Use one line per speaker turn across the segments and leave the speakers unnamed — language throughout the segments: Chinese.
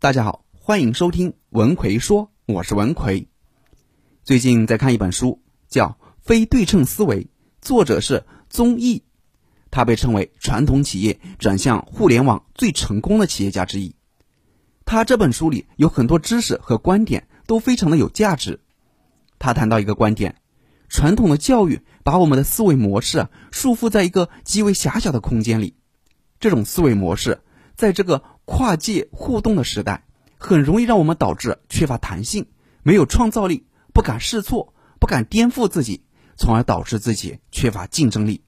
大家好，欢迎收听文奎说，我是文奎。最近在看一本书，叫《非对称思维》，作者是宗毅，他被称为传统企业转向互联网最成功的企业家之一。他这本书里有很多知识和观点都非常的有价值。他谈到一个观点：传统的教育把我们的思维模式束缚在一个极为狭小的空间里，这种思维模式在这个。跨界互动的时代，很容易让我们导致缺乏弹性，没有创造力，不敢试错，不敢颠覆自己，从而导致自己缺乏竞争力。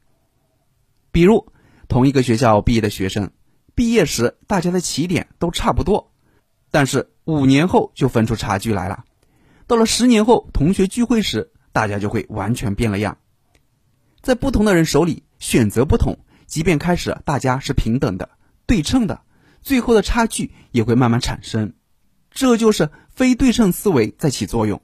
比如，同一个学校毕业的学生，毕业时大家的起点都差不多，但是五年后就分出差距来了。到了十年后，同学聚会时，大家就会完全变了样。在不同的人手里，选择不同，即便开始大家是平等的、对称的。最后的差距也会慢慢产生，这就是非对称思维在起作用。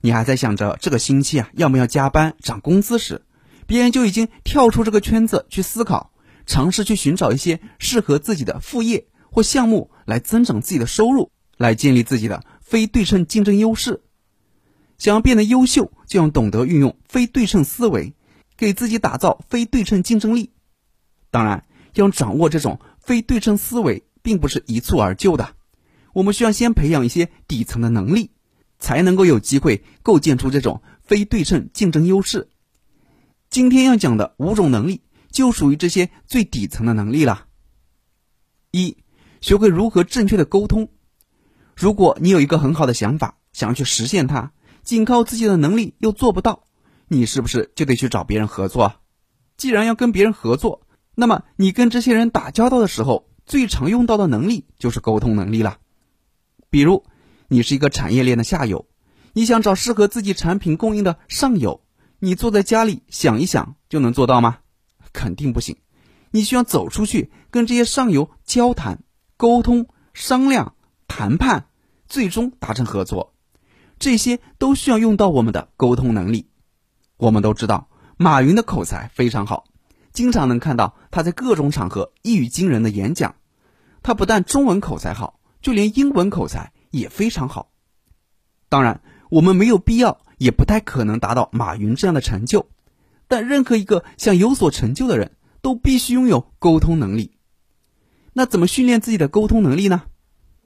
你还在想着这个星期啊要不要加班涨工资时，别人就已经跳出这个圈子去思考，尝试去寻找一些适合自己的副业或项目来增长自己的收入，来建立自己的非对称竞争优势。想要变得优秀，就要懂得运用非对称思维，给自己打造非对称竞争力。当然，要掌握这种。非对称思维并不是一蹴而就的，我们需要先培养一些底层的能力，才能够有机会构建出这种非对称竞争优势。今天要讲的五种能力就属于这些最底层的能力了。一，学会如何正确的沟通。如果你有一个很好的想法，想要去实现它，仅靠自己的能力又做不到，你是不是就得去找别人合作？既然要跟别人合作，那么，你跟这些人打交道的时候，最常用到的能力就是沟通能力了。比如，你是一个产业链的下游，你想找适合自己产品供应的上游，你坐在家里想一想就能做到吗？肯定不行。你需要走出去，跟这些上游交谈、沟通、商量、谈判，最终达成合作。这些都需要用到我们的沟通能力。我们都知道，马云的口才非常好。经常能看到他在各种场合一语惊人的演讲，他不但中文口才好，就连英文口才也非常好。当然，我们没有必要，也不太可能达到马云这样的成就。但任何一个想有所成就的人，都必须拥有沟通能力。那怎么训练自己的沟通能力呢？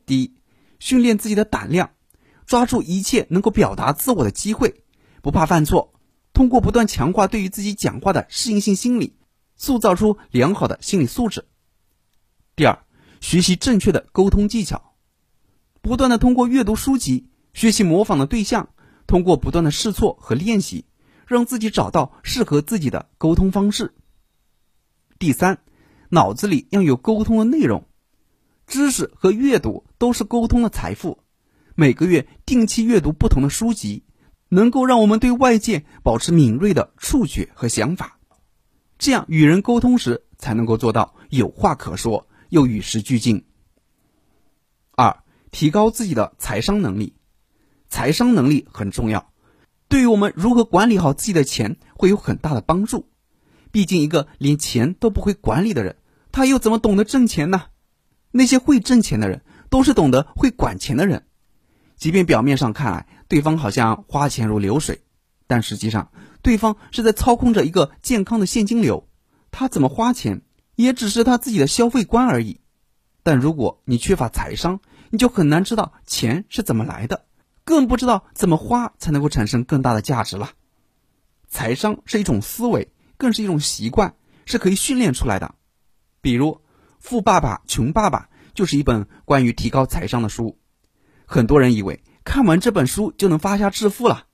第一，训练自己的胆量，抓住一切能够表达自我的机会，不怕犯错，通过不断强化对于自己讲话的适应性心理。塑造出良好的心理素质。第二，学习正确的沟通技巧，不断的通过阅读书籍，学习模仿的对象，通过不断的试错和练习，让自己找到适合自己的沟通方式。第三，脑子里要有沟通的内容，知识和阅读都是沟通的财富。每个月定期阅读不同的书籍，能够让我们对外界保持敏锐的触觉和想法。这样与人沟通时，才能够做到有话可说又与时俱进。二、提高自己的财商能力，财商能力很重要，对于我们如何管理好自己的钱会有很大的帮助。毕竟，一个连钱都不会管理的人，他又怎么懂得挣钱呢？那些会挣钱的人，都是懂得会管钱的人。即便表面上看来，对方好像花钱如流水，但实际上。对方是在操控着一个健康的现金流，他怎么花钱也只是他自己的消费观而已。但如果你缺乏财商，你就很难知道钱是怎么来的，更不知道怎么花才能够产生更大的价值了。财商是一种思维，更是一种习惯，是可以训练出来的。比如《富爸爸穷爸爸》就是一本关于提高财商的书。很多人以为看完这本书就能发家致富了，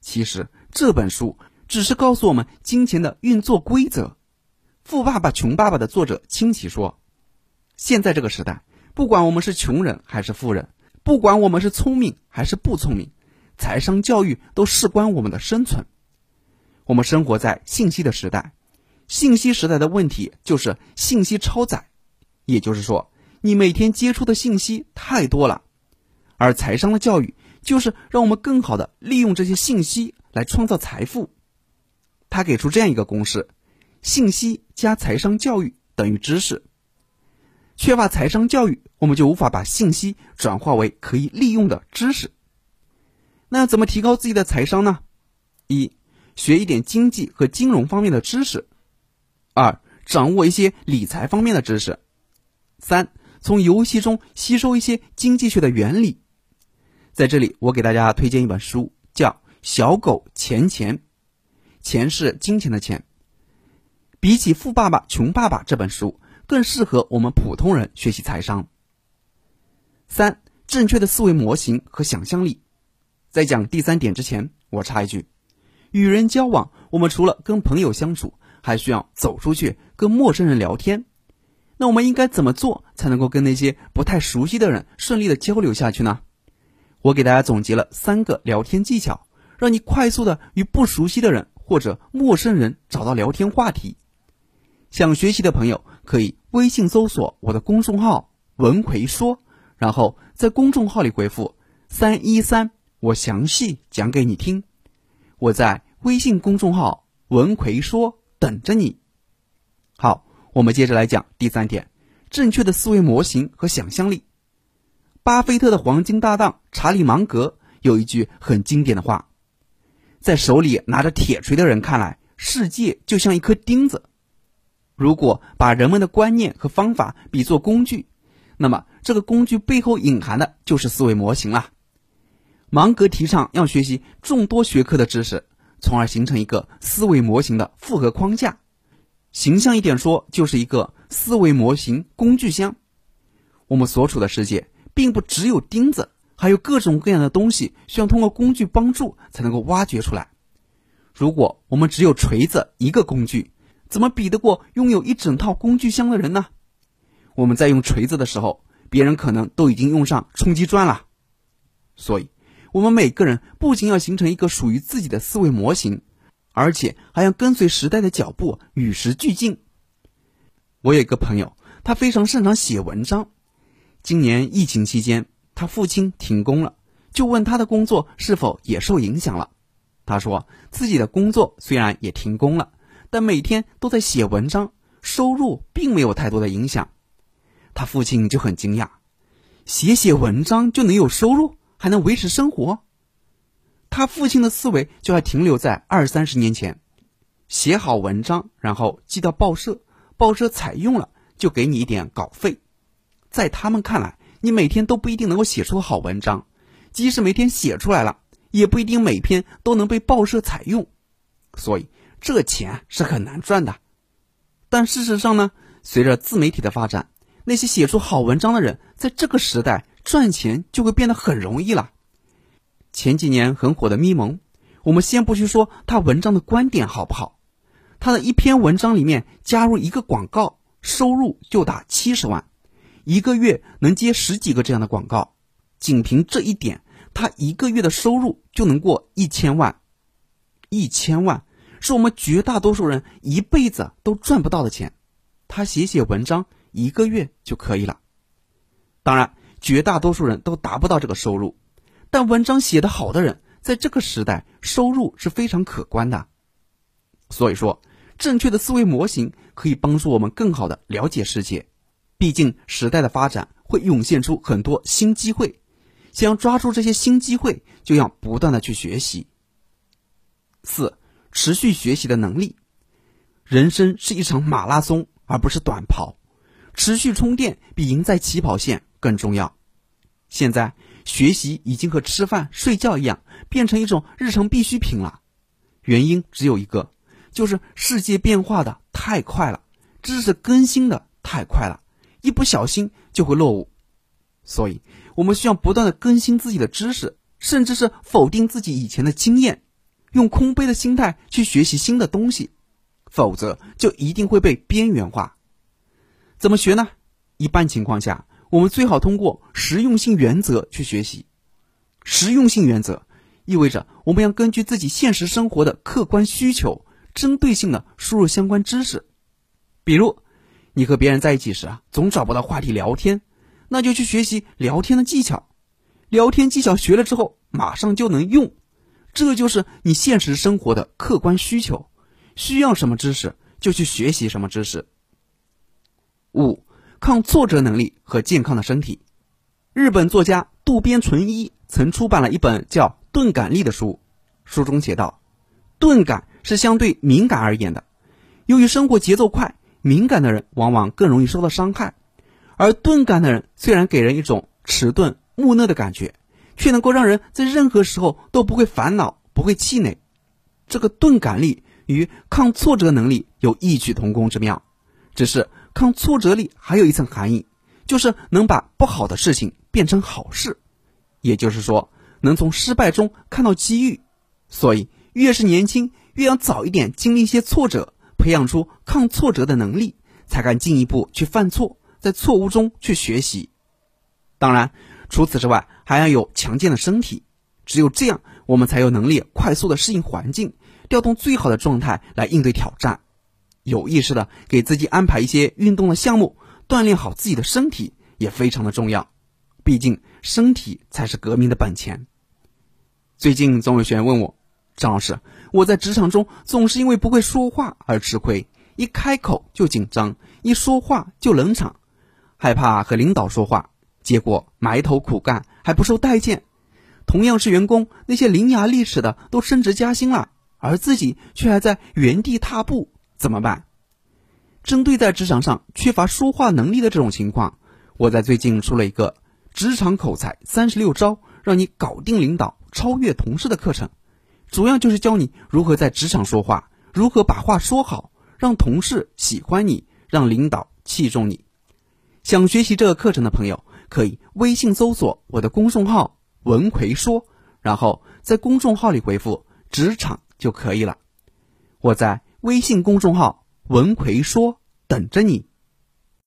其实这本书。只是告诉我们金钱的运作规则。《富爸爸穷爸爸》的作者清奇说：“现在这个时代，不管我们是穷人还是富人，不管我们是聪明还是不聪明，财商教育都事关我们的生存。我们生活在信息的时代，信息时代的问题就是信息超载，也就是说，你每天接触的信息太多了。而财商的教育就是让我们更好的利用这些信息来创造财富。”他给出这样一个公式：信息加财商教育等于知识。缺乏财商教育，我们就无法把信息转化为可以利用的知识。那怎么提高自己的财商呢？一、学一点经济和金融方面的知识；二、掌握一些理财方面的知识；三、从游戏中吸收一些经济学的原理。在这里，我给大家推荐一本书，叫《小狗钱钱》，钱是金钱的钱。比起《富爸爸穷爸爸》这本书，更适合我们普通人学习财商。三、正确的思维模型和想象力。在讲第三点之前，我插一句：与人交往，我们除了跟朋友相处，还需要走出去跟陌生人聊天。那我们应该怎么做才能够跟那些不太熟悉的人顺利的交流下去呢？我给大家总结了三个聊天技巧，让你快速的与不熟悉的人或者陌生人找到聊天话题。想学习的朋友可以微信搜索我的公众号“文奎说”，然后在公众号里回复“三一三”。我详细讲给你听，我在微信公众号“文奎说”等着你。好，我们接着来讲第三点：正确的思维模型和想象力。巴菲特的黄金搭档查理芒格有一句很经典的话：“在手里拿着铁锤的人看来，世界就像一颗钉子。如果把人们的观念和方法比作工具，那么这个工具背后隐含的就是思维模型了。”芒格提倡要学习众多学科的知识，从而形成一个思维模型的复合框架。形象一点说，就是一个思维模型工具箱。我们所处的世界并不只有钉子，还有各种各样的东西需要通过工具帮助才能够挖掘出来。如果我们只有锤子一个工具，怎么比得过拥有一整套工具箱的人呢？我们在用锤子的时候，别人可能都已经用上冲击钻了。所以。我们每个人不仅要形成一个属于自己的思维模型，而且还要跟随时代的脚步，与时俱进。我有一个朋友，他非常擅长写文章。今年疫情期间，他父亲停工了，就问他的工作是否也受影响了。他说自己的工作虽然也停工了，但每天都在写文章，收入并没有太多的影响。他父亲就很惊讶，写写文章就能有收入？还能维持生活，他父亲的思维就还停留在二三十年前，写好文章，然后寄到报社，报社采用了就给你一点稿费。在他们看来，你每天都不一定能够写出好文章，即使每天写出来了，也不一定每篇都能被报社采用，所以这钱是很难赚的。但事实上呢，随着自媒体的发展，那些写出好文章的人，在这个时代。赚钱就会变得很容易了。前几年很火的咪蒙，我们先不去说他文章的观点好不好，他的一篇文章里面加入一个广告，收入就达七十万，一个月能接十几个这样的广告，仅凭这一点，他一个月的收入就能过一千万。一千万是我们绝大多数人一辈子都赚不到的钱，他写写文章一个月就可以了。当然。绝大多数人都达不到这个收入，但文章写得好的人，在这个时代收入是非常可观的。所以说，正确的思维模型可以帮助我们更好的了解世界。毕竟时代的发展会涌现出很多新机会，想要抓住这些新机会，就要不断的去学习。四、持续学习的能力。人生是一场马拉松，而不是短跑。持续充电比赢在起跑线更重要。现在学习已经和吃饭睡觉一样，变成一种日常必需品了。原因只有一个，就是世界变化的太快了，知识更新的太快了，一不小心就会落伍。所以，我们需要不断的更新自己的知识，甚至是否定自己以前的经验，用空杯的心态去学习新的东西，否则就一定会被边缘化。怎么学呢？一般情况下。我们最好通过实用性原则去学习。实用性原则意味着我们要根据自己现实生活的客观需求，针对性的输入相关知识。比如，你和别人在一起时啊，总找不到话题聊天，那就去学习聊天的技巧。聊天技巧学了之后，马上就能用。这就是你现实生活的客观需求，需要什么知识就去学习什么知识。五。抗挫折能力和健康的身体。日本作家渡边淳一曾出版了一本叫《钝感力》的书，书中写道：“钝感是相对敏感而言的，由于生活节奏快，敏感的人往往更容易受到伤害，而钝感的人虽然给人一种迟钝木讷的感觉，却能够让人在任何时候都不会烦恼、不会气馁。这个钝感力与抗挫折能力有异曲同工之妙，只是抗挫折力还有一层含义，就是能把不好的事情。”变成好事，也就是说，能从失败中看到机遇。所以，越是年轻，越要早一点经历一些挫折，培养出抗挫折的能力，才敢进一步去犯错，在错误中去学习。当然，除此之外，还要有强健的身体。只有这样，我们才有能力快速的适应环境，调动最好的状态来应对挑战。有意识的给自己安排一些运动的项目，锻炼好自己的身体，也非常的重要。毕竟，身体才是革命的本钱。最近总有学员问我，张老师，我在职场中总是因为不会说话而吃亏，一开口就紧张，一说话就冷场，害怕和领导说话，结果埋头苦干还不受待见。同样是员工，那些伶牙俐齿的都升职加薪了，而自己却还在原地踏步，怎么办？针对在职场上缺乏说话能力的这种情况，我在最近出了一个。职场口才三十六招，让你搞定领导、超越同事的课程，主要就是教你如何在职场说话，如何把话说好，让同事喜欢你，让领导器重你。想学习这个课程的朋友，可以微信搜索我的公众号“文奎说”，然后在公众号里回复“职场”就可以了。我在微信公众号“文奎说”等着你。